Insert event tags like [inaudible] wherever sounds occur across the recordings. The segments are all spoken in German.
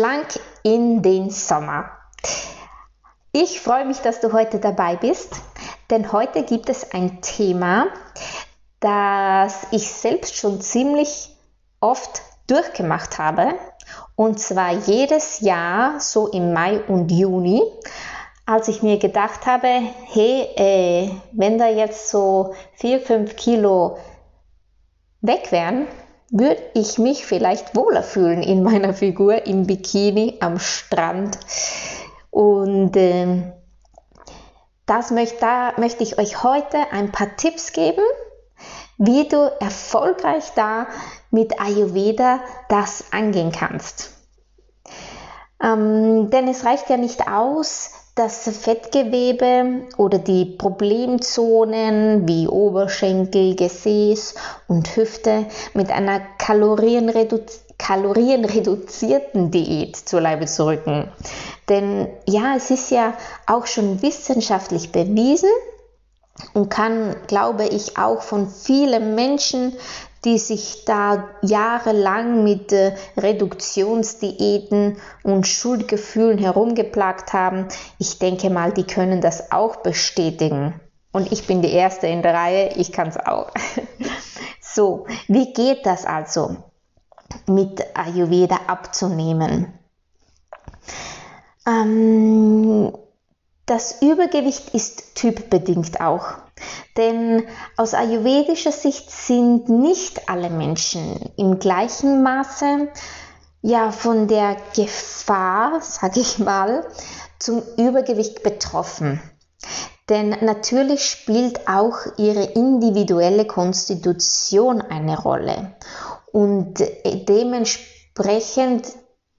Schlank in den Sommer. Ich freue mich, dass du heute dabei bist, denn heute gibt es ein Thema, das ich selbst schon ziemlich oft durchgemacht habe. Und zwar jedes Jahr so im Mai und Juni, als ich mir gedacht habe, hey, äh, wenn da jetzt so 4, 5 Kilo weg wären, würde ich mich vielleicht wohler fühlen in meiner Figur im Bikini am Strand. Und äh, das möchte, da möchte ich euch heute ein paar Tipps geben, wie du erfolgreich da mit Ayurveda das angehen kannst. Ähm, denn es reicht ja nicht aus, das Fettgewebe oder die Problemzonen wie Oberschenkel, Gesäß und Hüfte mit einer Kalorienredu kalorienreduzierten Diät zur Leibe zu rücken. Denn ja, es ist ja auch schon wissenschaftlich bewiesen und kann, glaube ich, auch von vielen Menschen die sich da jahrelang mit äh, Reduktionsdiäten und Schuldgefühlen herumgeplagt haben. Ich denke mal, die können das auch bestätigen. Und ich bin die Erste in der Reihe, ich kann es auch. [laughs] so, wie geht das also mit Ayurveda abzunehmen? Ähm, das Übergewicht ist typbedingt auch. Denn aus ayurvedischer Sicht sind nicht alle Menschen im gleichen Maße ja von der Gefahr, sage ich mal, zum Übergewicht betroffen. Denn natürlich spielt auch ihre individuelle Konstitution eine Rolle und dementsprechend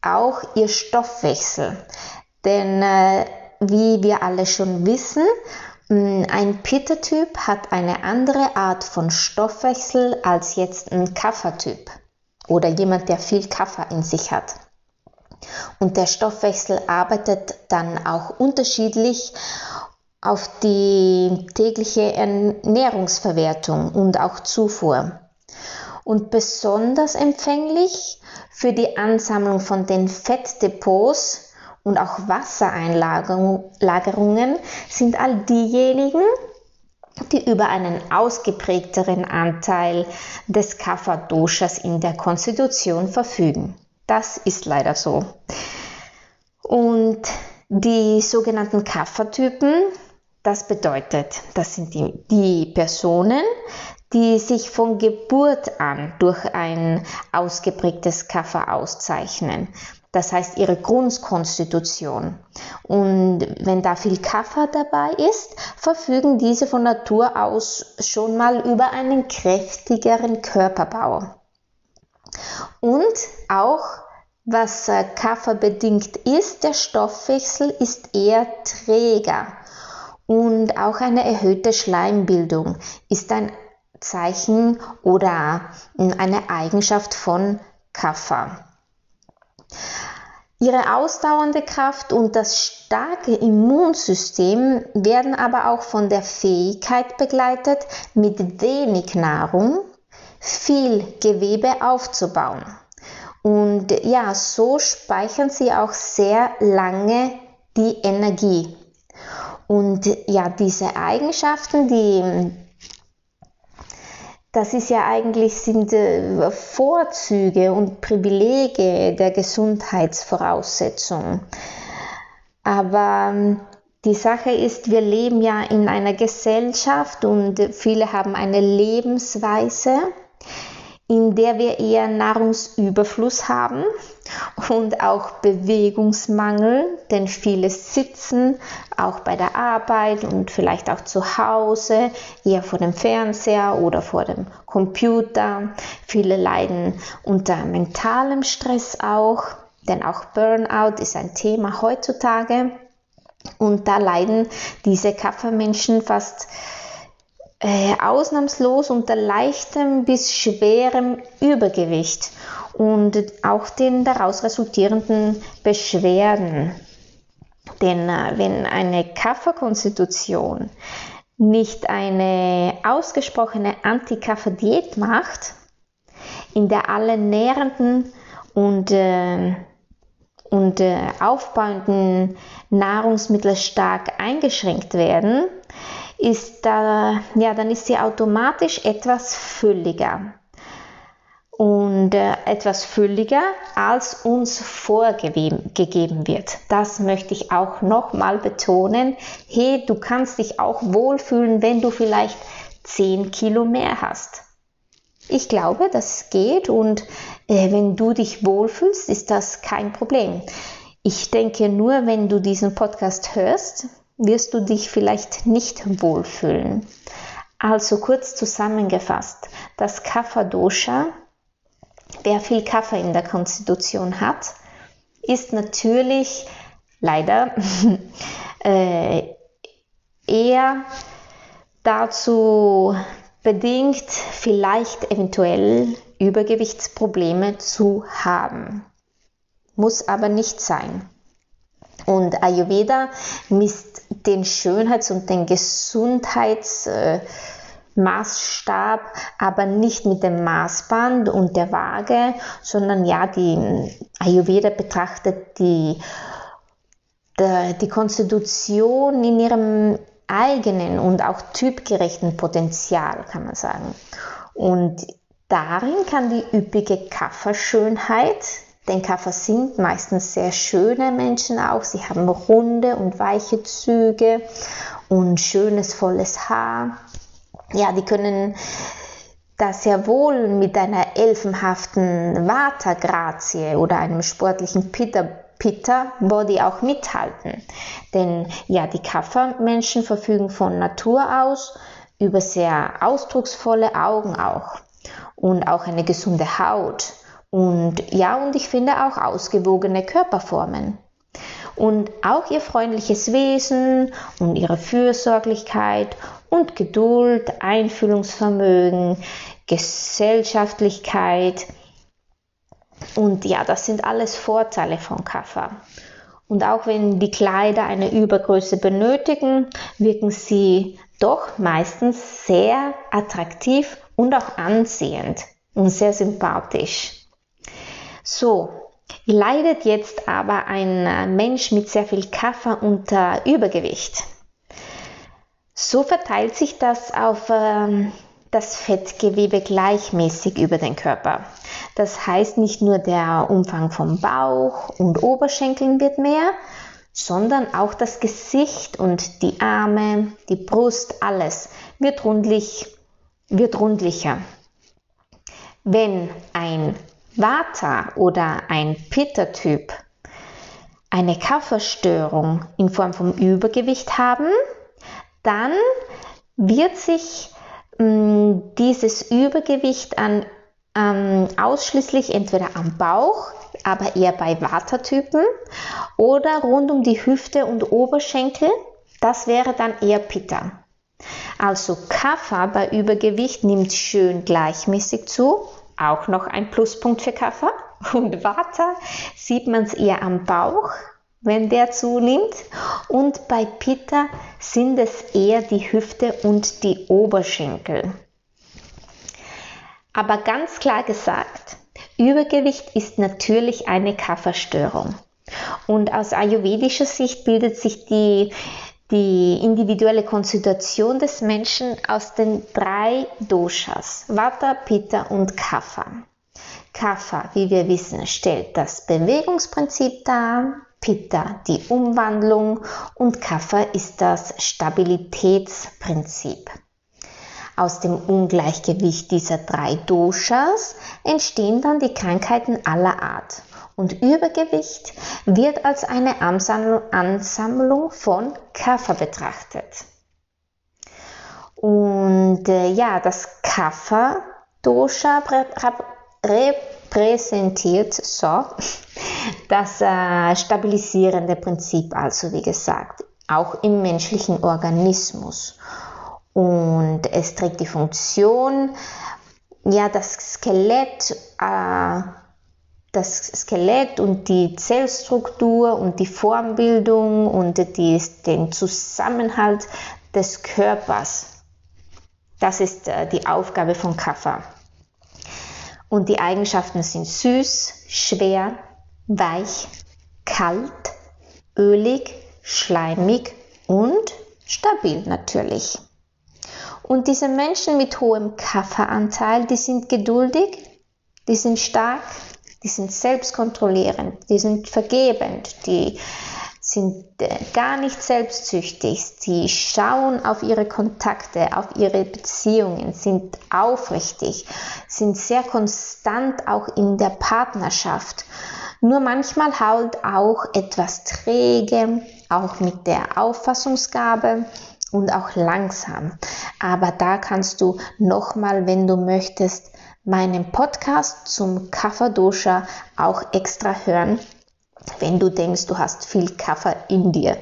auch ihr Stoffwechsel. Denn äh, wie wir alle schon wissen, hm, ein Pitta-Typ hat eine andere Art von Stoffwechsel als jetzt ein Kapha-Typ oder jemand, der viel Kapha in sich hat. Und der Stoffwechsel arbeitet dann auch unterschiedlich auf die tägliche Ernährungsverwertung und auch Zufuhr. Und besonders empfänglich für die Ansammlung von den Fettdepots und auch Wassereinlagerungen sind all diejenigen, die über einen ausgeprägteren Anteil des Kapha-Doshas in der Konstitution verfügen. Das ist leider so. Und die sogenannten Kapha-Typen, das bedeutet, das sind die, die Personen, die sich von Geburt an durch ein ausgeprägtes Kapha auszeichnen das heißt ihre Grundkonstitution. Und wenn da viel Kaffer dabei ist, verfügen diese von Natur aus schon mal über einen kräftigeren Körperbau. Und auch was äh, Kaffer bedingt ist, der Stoffwechsel ist eher träger und auch eine erhöhte Schleimbildung ist ein Zeichen oder eine Eigenschaft von Kaffer. Ihre ausdauernde Kraft und das starke Immunsystem werden aber auch von der Fähigkeit begleitet, mit wenig Nahrung viel Gewebe aufzubauen. Und ja, so speichern sie auch sehr lange die Energie. Und ja, diese Eigenschaften, die das ist ja eigentlich sind äh, Vorzüge und Privilege der Gesundheitsvoraussetzung. Aber ähm, die Sache ist, wir leben ja in einer Gesellschaft und viele haben eine Lebensweise, in der wir eher Nahrungsüberfluss haben und auch Bewegungsmangel, denn viele sitzen auch bei der Arbeit und vielleicht auch zu Hause, eher vor dem Fernseher oder vor dem Computer. Viele leiden unter mentalem Stress auch, denn auch Burnout ist ein Thema heutzutage. Und da leiden diese Kaffermenschen fast äh, ausnahmslos unter leichtem bis schwerem Übergewicht und auch den daraus resultierenden Beschwerden. Denn äh, wenn eine Kafferkonstitution nicht eine ausgesprochene Antikaffer-Diät macht, in der alle nährenden und, äh, und äh, aufbauenden Nahrungsmittel stark eingeschränkt werden, ist da, ja, dann ist sie automatisch etwas fülliger und äh, etwas fülliger, als uns vorgegeben wird. Das möchte ich auch nochmal betonen. Hey, du kannst dich auch wohlfühlen, wenn du vielleicht 10 Kilo mehr hast. Ich glaube, das geht und äh, wenn du dich wohlfühlst, ist das kein Problem. Ich denke nur, wenn du diesen Podcast hörst, wirst du dich vielleicht nicht wohlfühlen. Also kurz zusammengefasst, das Kapha Dosha wer viel Kaffee in der Konstitution hat, ist natürlich leider [laughs] äh, eher dazu bedingt, vielleicht eventuell Übergewichtsprobleme zu haben. Muss aber nicht sein. Und Ayurveda misst den Schönheits- und den Gesundheits- äh, Maßstab, aber nicht mit dem Maßband und der Waage, sondern ja, die Ayurveda betrachtet die, die, die Konstitution in ihrem eigenen und auch typgerechten Potenzial, kann man sagen. Und darin kann die üppige Kafferschönheit, denn Kaffer sind meistens sehr schöne Menschen auch, sie haben runde und weiche Züge und schönes, volles Haar. Ja, die können das sehr wohl mit einer elfenhaften Vata-Grazie oder einem sportlichen Pitta, Pitta Body auch mithalten. Denn ja, die Kaffermenschen verfügen von Natur aus über sehr ausdrucksvolle Augen auch und auch eine gesunde Haut und ja, und ich finde auch ausgewogene Körperformen. Und auch ihr freundliches Wesen und ihre Fürsorglichkeit und Geduld, Einfühlungsvermögen, Gesellschaftlichkeit. Und ja, das sind alles Vorteile von Kaffer. Und auch wenn die Kleider eine Übergröße benötigen, wirken sie doch meistens sehr attraktiv und auch ansehend und sehr sympathisch. So, leidet jetzt aber ein Mensch mit sehr viel Kaffer unter Übergewicht. So verteilt sich das auf ähm, das Fettgewebe gleichmäßig über den Körper. Das heißt, nicht nur der Umfang vom Bauch und Oberschenkeln wird mehr, sondern auch das Gesicht und die Arme, die Brust, alles wird, rundlich, wird rundlicher. Wenn ein Vata oder ein Pitta-Typ eine Kafferstörung in Form von Übergewicht haben, dann wird sich mh, mm, dieses Übergewicht an, ähm, ausschließlich entweder am Bauch, aber eher bei Vata-Typen oder rund um die Hüfte und Oberschenkel. Das wäre dann eher Pitta. Also Kapha bei Übergewicht nimmt schön gleichmäßig zu. Auch noch ein Pluspunkt für Kapha. Und Vata sieht man es eher am Bauch, wenn der zunimmt. Und bei Pitta sind es eher die Hüfte und die Oberschenkel. Aber ganz klar gesagt, Übergewicht ist natürlich eine Kafferstörung. Und aus ayurvedischer Sicht bildet sich die, die individuelle Konstitution des Menschen aus den drei Doshas, Vata, Pitta und Kapha. Kapha, wie wir wissen, stellt das Bewegungsprinzip dar, Pitta die Umwandlung und Kapha ist das Stabilitätsprinzip. Aus dem Ungleichgewicht dieser drei Doshas entstehen dann die Krankheiten aller Art. Und Übergewicht wird als eine Ansammlung von Kapha betrachtet. Und äh, ja, das Kapha-Dosha repräsentiert so das äh, stabilisierende Prinzip, also wie gesagt, auch im menschlichen Organismus. Und es trägt die Funktion, ja, das Skelett, äh, das Skelett und die Zellstruktur und die Formbildung und die, den Zusammenhalt des Körpers. Das ist äh, die Aufgabe von Kapha. Und die Eigenschaften sind süß, schwer, weich, kalt, ölig, schleimig und stabil natürlich. Und diese Menschen mit hohem Kaffeeanteil, die sind geduldig, die sind stark, die sind selbstkontrollierend, die sind vergebend, die sind äh, gar nicht selbstsüchtig, sie schauen auf ihre Kontakte, auf ihre Beziehungen, sind aufrichtig, sind sehr konstant auch in der Partnerschaft. Nur manchmal halt auch etwas träge, auch mit der Auffassungsgabe und auch langsam. Aber da kannst du nochmal, wenn du möchtest, meinen Podcast zum Kapha-Dosha auch extra hören, wenn du denkst, du hast viel Kapha in dir.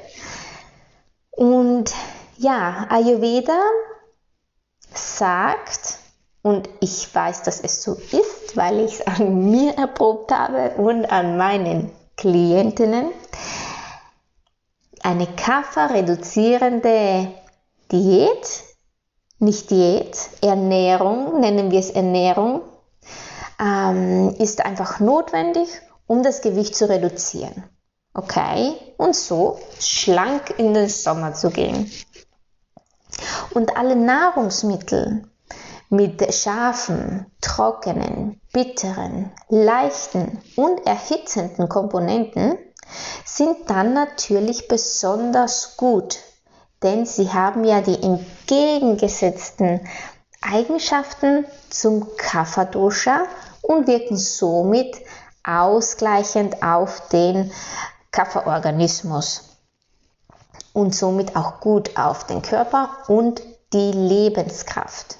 Und ja, Ayurveda sagt, und ich weiß, dass es so ist, weil ich es an [laughs] mir erprobt habe und an meinen Klientinnen, eine Kapha-reduzierende Diät nicht Diät, Ernährung, nennen wir es Ernährung, ähm, ist einfach notwendig, um das Gewicht zu reduzieren. Okay? Und so schlank in den Sommer zu gehen. Und alle Nahrungsmittel mit scharfen, trockenen, bitteren, leichten und erhitzenden Komponenten sind dann natürlich besonders gut denn sie haben ja die entgegengesetzten Eigenschaften zum Kapha-Dosha und wirken somit ausgleichend auf den Kapha-Organismus und somit auch gut auf den Körper und die Lebenskraft.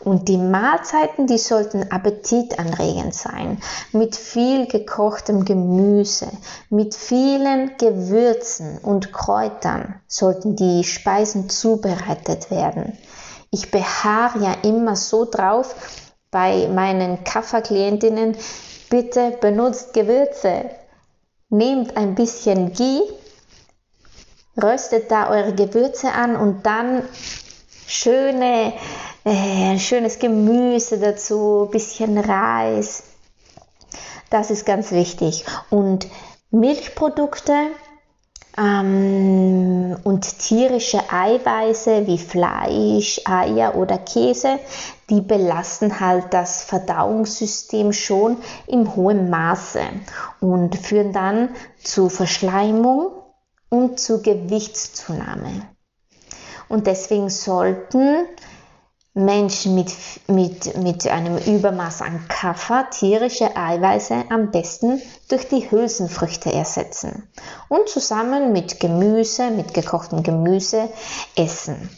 Und die Mahlzeiten, die sollten appetitanregend sein, mit viel gekochtem Gemüse, mit vielen Gewürzen und Kräutern sollten die Speisen zubereitet werden. Ich beharre ja immer so drauf bei meinen Kafferklientinnen, bitte benutzt Gewürze. Nehmt ein bisschen Ghee, röstet da eure Gewürze an und dann schöne äh, schönes Gemüse dazu, bisschen Reis. Das ist ganz wichtig. Und Milchprodukte ähm, und tierische Eiweiße wie Fleisch, Eier oder Käse, die belasten halt das Verdauungssystem schon im hohen Maße und führen dann zu Verschleimung und zu Gewichtszunahme. Und deswegen sollten Menschen mit, mit, mit einem Übermaß an Kaffer tierische Eiweiße am besten durch die Hülsenfrüchte ersetzen und zusammen mit Gemüse, mit gekochtem Gemüse essen.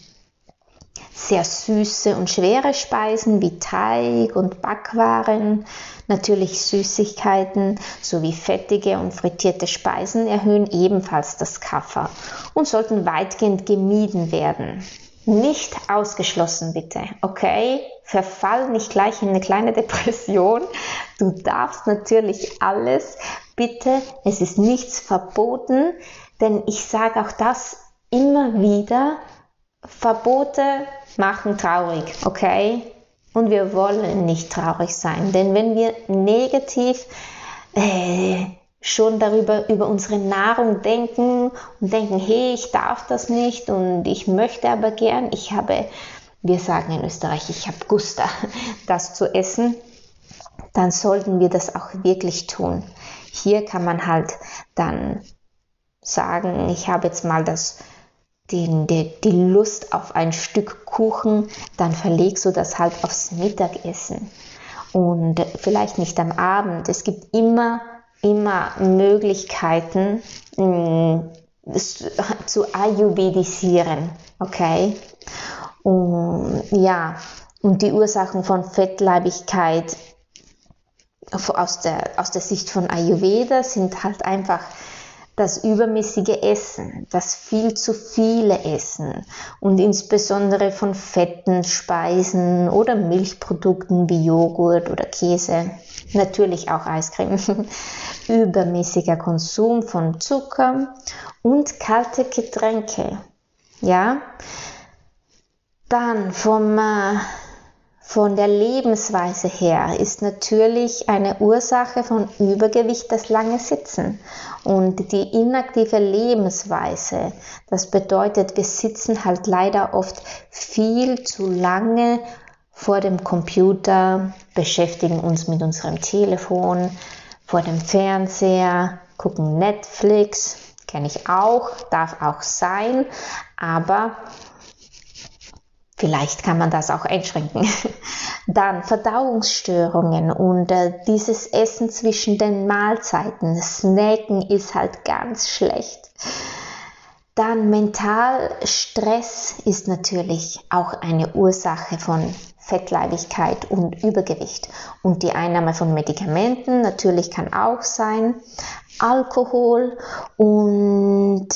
Sehr süße und schwere Speisen wie Teig und Backwaren, natürlich Süßigkeiten sowie fettige und frittierte Speisen erhöhen ebenfalls das Kaffer und sollten weitgehend gemieden werden. Nicht ausgeschlossen, bitte. Okay? Verfall nicht gleich in eine kleine Depression. Du darfst natürlich alles. Bitte, es ist nichts verboten, denn ich sage auch das immer wieder. Verbote machen traurig, okay? Und wir wollen nicht traurig sein, denn wenn wir negativ äh, schon darüber, über unsere Nahrung denken und denken, hey, ich darf das nicht und ich möchte aber gern, ich habe, wir sagen in Österreich, ich habe Gusta, [laughs] das zu essen, dann sollten wir das auch wirklich tun. Hier kann man halt dann sagen, ich habe jetzt mal das, die, die, die Lust auf ein Stück Kuchen, dann verlegst du das halt aufs Mittagessen und vielleicht nicht am Abend. Es gibt immer immer Möglichkeiten mm, zu ayurvedisieren, okay? Und, ja, und die Ursachen von Fettleibigkeit aus der, aus der Sicht von Ayurveda sind halt einfach das übermäßige Essen, das viel zu viele Essen und insbesondere von fetten Speisen oder Milchprodukten wie Joghurt oder Käse, natürlich auch Eiscreme, [laughs] übermäßiger Konsum von Zucker und kalte Getränke. Ja, dann vom äh, von der Lebensweise her ist natürlich eine Ursache von Übergewicht das lange Sitzen und die inaktive Lebensweise. Das bedeutet, wir sitzen halt leider oft viel zu lange vor dem Computer, beschäftigen uns mit unserem Telefon, vor dem Fernseher, gucken Netflix, kenne ich auch, darf auch sein, aber Vielleicht kann man das auch einschränken. [laughs] Dann Verdauungsstörungen und äh, dieses Essen zwischen den Mahlzeiten. Snacken ist halt ganz schlecht. Dann Mentalstress ist natürlich auch eine Ursache von Fettleibigkeit und Übergewicht. Und die Einnahme von Medikamenten natürlich kann auch sein. Alkohol und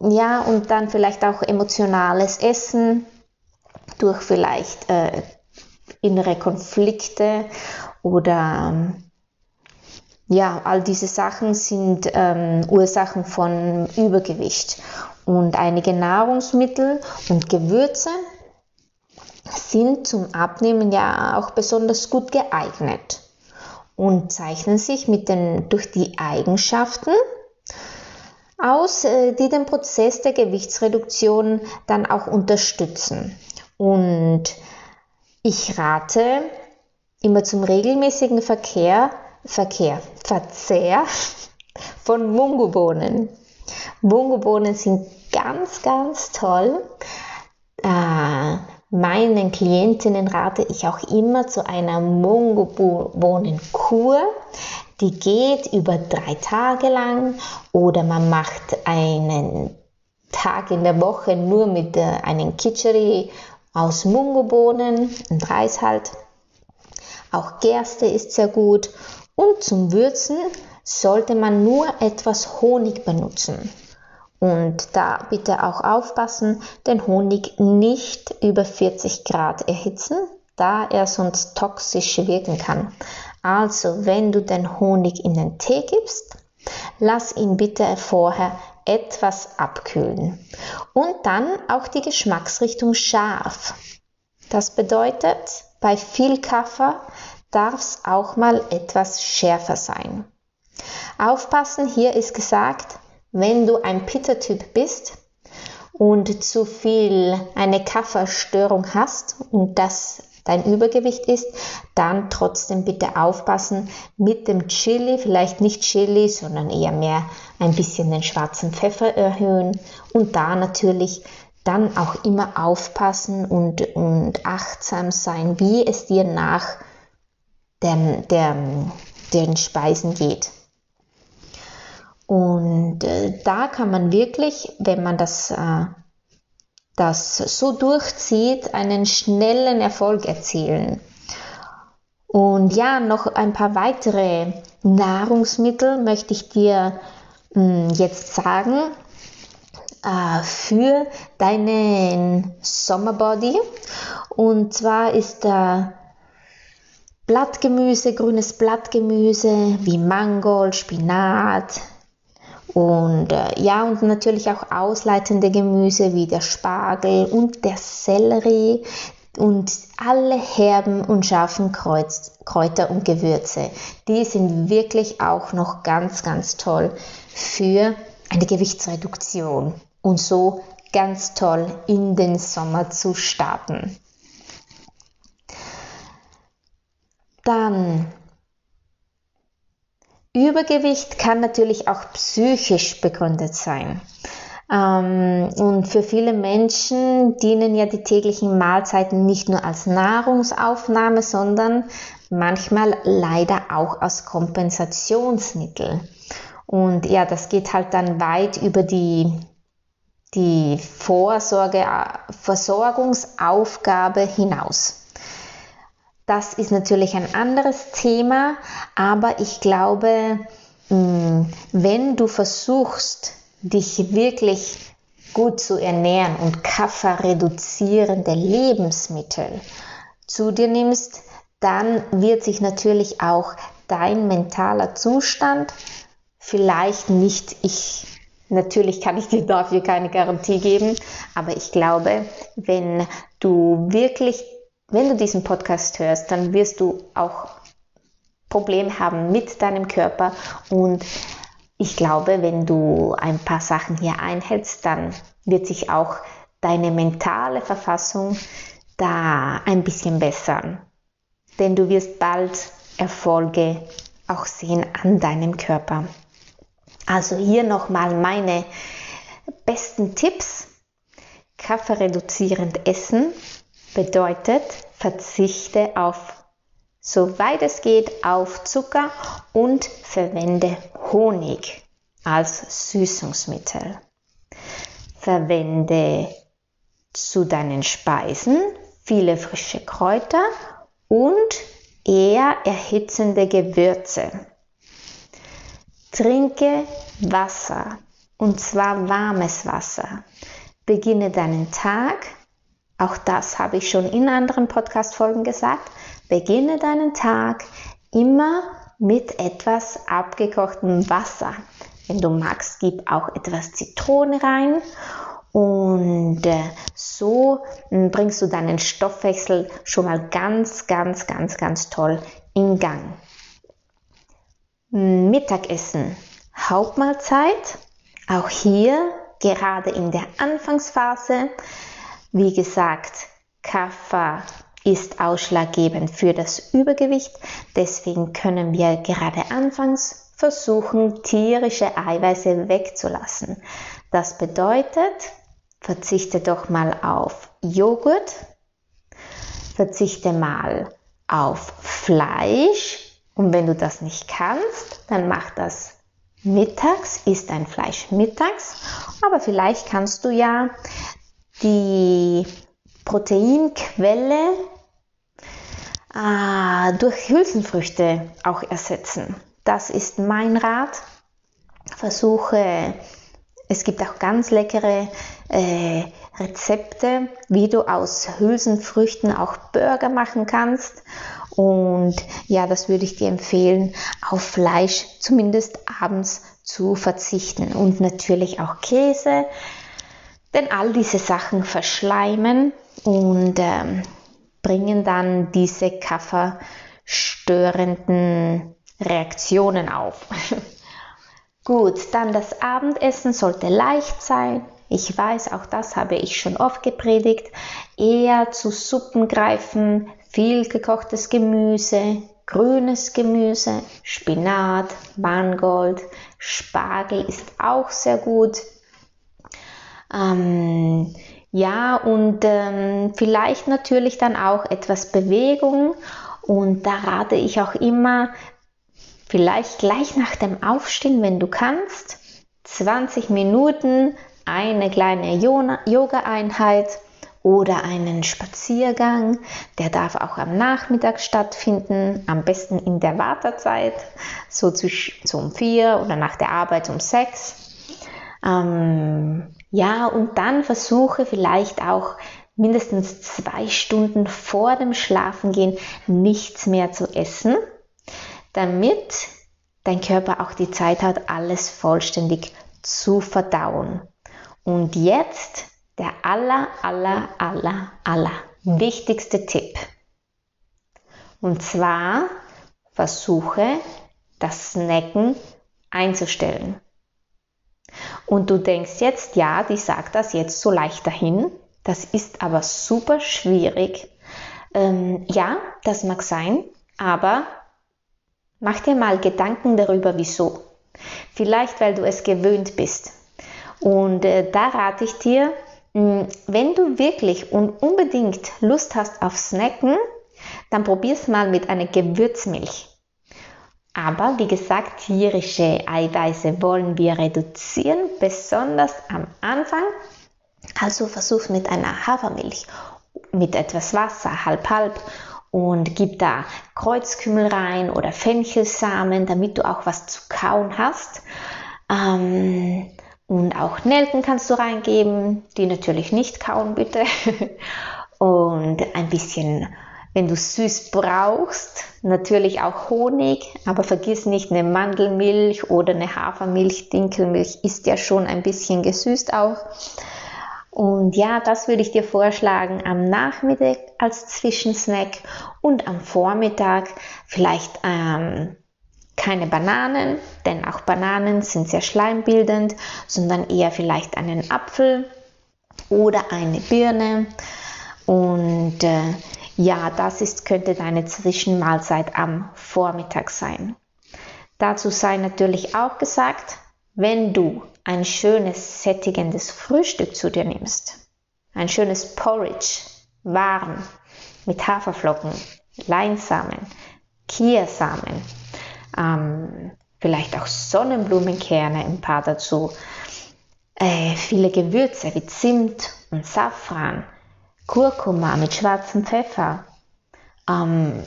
ja, und dann vielleicht auch emotionales Essen, durch vielleicht äh, innere Konflikte oder ähm, ja, all diese Sachen sind ähm, Ursachen von Übergewicht. Und einige Nahrungsmittel und Gewürze sind zum Abnehmen ja auch besonders gut geeignet und zeichnen sich mit den, durch die Eigenschaften aus, äh, die den Prozess der Gewichtsreduktion dann auch unterstützen. Und ich rate immer zum regelmäßigen Verkehr, Verkehr, Verzehr von Mungobohnen. Mungobohnen sind ganz, ganz toll. Äh, meinen Klientinnen rate ich auch immer zu einer Mungobohnenkur. Die geht über drei Tage lang oder man macht einen Tag in der Woche nur mit äh, einem Kitscheri aus Mungobohnen und Reis halt. Auch Gerste ist sehr gut. Und zum Würzen sollte man nur etwas Honig benutzen. Und da bitte auch aufpassen, den Honig nicht über 40 Grad erhitzen, da er sonst toxisch wirken kann. Also, wenn du den Honig in den Tee gibst, lass ihn bitte vorher etwas abkühlen. Und dann auch die Geschmacksrichtung scharf. Das bedeutet, bei viel Kaffee darf es auch mal etwas schärfer sein. Aufpassen, hier ist gesagt, wenn du ein Pitta-Typ bist und zu viel eine Kaffeestörung hast und das dein Übergewicht ist, dann trotzdem bitte aufpassen mit dem Chili, vielleicht nicht Chili, sondern eher mehr ein bisschen den schwarzen Pfeffer erhöhen und da natürlich dann auch immer aufpassen und, und achtsam sein, wie es dir nach dem, der, den Speisen geht. Und äh, da kann man wirklich, wenn man das äh, das so durchzieht, einen schnellen Erfolg erzielen. Und ja, noch ein paar weitere Nahrungsmittel möchte ich dir hm, jetzt sagen äh, für deinen Sommerbody. Und zwar ist da Blattgemüse, grünes Blattgemüse wie Mangold, Spinat, und äh, ja, und natürlich auch ausleitende Gemüse wie der Spargel und der Sellerie. und alle herben und scharfen Kreuz, Kräuter und Gewürze, die sind wirklich auch noch ganz, ganz toll für eine Gewichtsreduktion und so ganz toll in den Sommer zu starten. Dann Übergewicht kann natürlich auch psychisch begründet sein. Ähm, und für viele Menschen dienen ja die täglichen Mahlzeiten nicht nur als Nahrungsaufnahme, sondern manchmal leider auch als Kompensationsmittel. Und ja, das geht halt dann weit über die, die Vorsorge, Versorgungsaufgabe hinaus. Das ist natürlich ein anderes Thema, aber ich glaube, mm, wenn du versuchst, dich wirklich gut zu ernähren und kafferreduzierende Lebensmittel zu dir nimmst, dann wird sich natürlich auch dein mentaler Zustand vielleicht nicht, ich, natürlich kann ich dir dafür keine Garantie geben, aber ich glaube, wenn du wirklich, wenn du diesen Podcast hörst, dann wirst du auch Probleme haben mit deinem Körper und ich glaube, wenn du ein paar Sachen hier einhältst, dann wird sich auch deine mentale Verfassung da ein bisschen bessern. Denn du wirst bald Erfolge auch sehen an deinem Körper. Also hier nochmal meine besten Tipps. Kaffee reduzierend essen bedeutet, verzichte auf soweit es geht, auf Zucker und verwende Honig als Süßungsmittel. Verwende zu deinen Speisen viele frische Kräuter und eher erhitzende Gewürze. Trinke Wasser und zwar warmes Wasser. Beginne deinen Tag, auch das habe ich schon in anderen Podcast-Folgen gesagt, Beginne deinen Tag immer mit etwas abgekochtem Wasser. Wenn du magst, gib auch etwas Zitrone rein und äh, so hm, bringst du deinen Stoffwechsel schon mal ganz, ganz, ganz, ganz toll in Gang. Mittagessen, Hauptmahlzeit, auch hier gerade in der Anfangsphase, wie gesagt, Kaffee ist ausschlaggebend für das Übergewicht. Deswegen können wir gerade anfangs versuchen, tierische Eiweiße wegzulassen. Das bedeutet, verzichte doch mal auf Joghurt, verzichte mal auf Fleisch und wenn du das nicht kannst, dann mach das mittags, isst ein Fleisch mittags, aber vielleicht kannst du ja die Proteinquelle äh, durch Hülsenfrüchte auch ersetzen. Das ist mein Rat. Versuche, es gibt auch ganz leckere äh, Rezepte, wie du aus Hülsenfrüchten auch Burger machen kannst. Und ja, das würde ich dir empfehlen, auf Fleisch zumindest abends zu verzichten. Und natürlich auch Käse, denn all diese Sachen verschleimen und ähm, bringen dann diese kafferstörenden Reaktionen auf. [laughs] Gut, dann das Abendessen sollte leicht sein. Ich weiß, auch das habe ich schon oft gepredigt. Eher zu Suppen greifen, viel gekochtes Gemüse, grünes Gemüse, Spinat, Mangold, Spargel ist auch sehr gut. Ähm, ja, und ähm, vielleicht natürlich dann auch etwas Bewegung. Und da rate ich auch immer, vielleicht gleich nach dem Aufstehen, wenn du kannst, 20 Minuten eine kleine Yoga-Einheit oder einen Spaziergang. Der darf auch am Nachmittag stattfinden, am besten in der Wartezeit, so, zu, so um vier oder nach der Arbeit um sechs. Ähm, ja, und dann versuche vielleicht auch mindestens zwei Stunden vor dem Schlafengehen nichts mehr zu essen, damit dein Körper auch die Zeit hat, alles vollständig zu verdauen. Und jetzt der aller, aller, aller, aller wichtigste Tipp. Und zwar versuche das Snacken einzustellen. Und du denkst jetzt, ja, die sagt das jetzt so leicht dahin. Das ist aber super schwierig. Ähm, ja, das mag sein, aber mach dir mal Gedanken darüber, wieso. Vielleicht, weil du es gewöhnt bist. Und äh, da rate ich dir, mh, wenn du wirklich und unbedingt Lust hast auf Snacken, dann probier's mal mit einer Gewürzmilch. Aber wie gesagt, tierische Eiweiße wollen wir reduzieren, besonders am Anfang. Also versuch mit einer Hafermilch, mit etwas Wasser, halb halb und gib da Kreuzkümmel rein oder Fenchelsamen, damit du auch was zu kauen hast. Ähm, und auch Nelken kannst du reingeben, die natürlich nicht kauen, bitte. [laughs] und ein bisschen wenn du süß brauchst, natürlich auch Honig, aber vergiss nicht eine Mandelmilch oder eine Hafermilch, Dinkelmilch ist ja schon ein bisschen gesüßt auch. Und ja, das würde ich dir vorschlagen am Nachmittag als Zwischensnack und am Vormittag vielleicht ähm, keine Bananen, denn auch Bananen sind sehr schleimbildend, sondern eher vielleicht einen Apfel oder eine Birne. Und äh, ja, das ist, könnte deine Zwischenmahlzeit am Vormittag sein. Dazu sei natürlich auch gesagt, wenn du ein schönes, sättigendes Frühstück zu dir nimmst, ein schönes Porridge, warm, mit Haferflocken, Leinsamen, Kiasamen, ähm, vielleicht auch Sonnenblumenkerne ein paar dazu, äh, viele Gewürze wie Zimt und Safran, Kurkuma mit schwarzem Pfeffer. Ähm,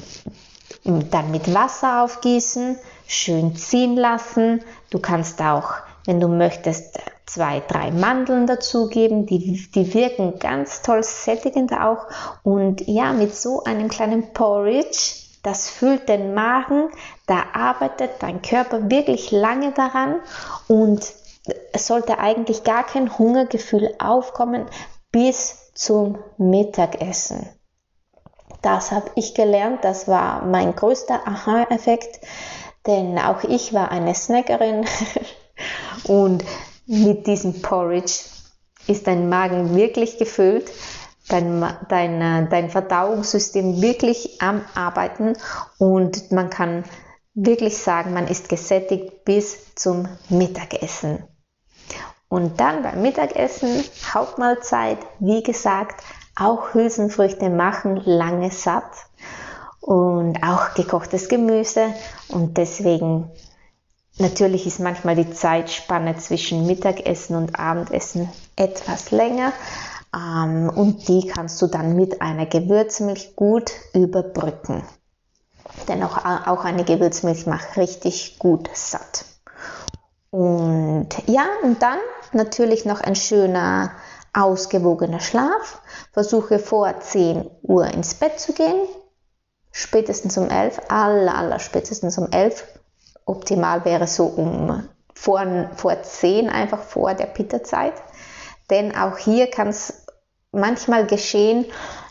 dann mit Wasser aufgießen, schön ziehen lassen. Du kannst auch, wenn du möchtest, zwei, drei Mandeln dazugeben. Die, die wirken ganz toll sättigend auch. Und ja, mit so einem kleinen Porridge, das füllt den Magen. Da arbeitet dein Körper wirklich lange daran und es sollte eigentlich gar kein Hungergefühl aufkommen, bis zum Mittagessen. Das habe ich gelernt, das war mein größter Aha-Effekt, denn auch ich war eine Snackerin [laughs] und mit diesem Porridge ist dein Magen wirklich gefüllt, dein, dein, dein Verdauungssystem wirklich am Arbeiten und man kann wirklich sagen, man ist gesättigt bis zum Mittagessen. Und dann beim Mittagessen, Hauptmahlzeit, wie gesagt, auch Hülsenfrüchte machen lange satt und auch gekochtes Gemüse und deswegen natürlich ist manchmal die Zeitspanne zwischen Mittagessen und Abendessen etwas länger ähm, und die kannst du dann mit einer Gewürzmilch gut überbrücken. Denn auch, auch eine Gewürzmilch macht richtig gut satt. Und ja, und dann natürlich noch ein schöner, ausgewogener Schlaf. Versuche vor 10 Uhr ins Bett zu gehen. Spätestens um 11, aller, aller spätestens um 11. Optimal wäre so um vor, vor 10, einfach vor der Pitterzeit. Denn auch hier kann es manchmal geschehen,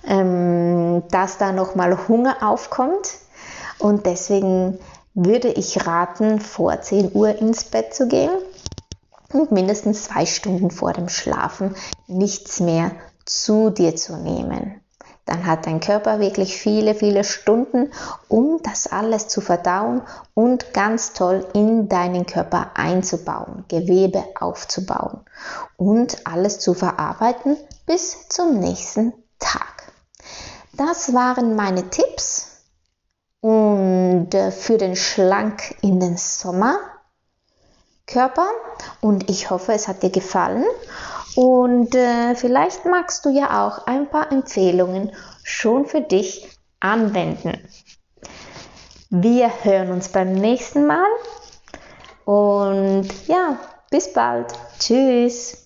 ähm, dass da nochmal Hunger aufkommt. Und deswegen würde ich raten, vor 10 Uhr ins Bett zu gehen und mindestens zwei Stunden vor dem Schlafen nichts mehr zu dir zu nehmen. Dann hat dein Körper wirklich viele, viele Stunden, um das alles zu verdauen und ganz toll in deinen Körper einzubauen, Gewebe aufzubauen und alles zu verarbeiten bis zum nächsten Tag. Das waren meine Tipps und äh, für den schlank in den Sommer Körper und ich hoffe, es hat dir gefallen und äh, vielleicht magst du ja auch ein paar Empfehlungen schon für dich anwenden. Wir hören uns beim nächsten Mal und ja, bis bald. Tschüss.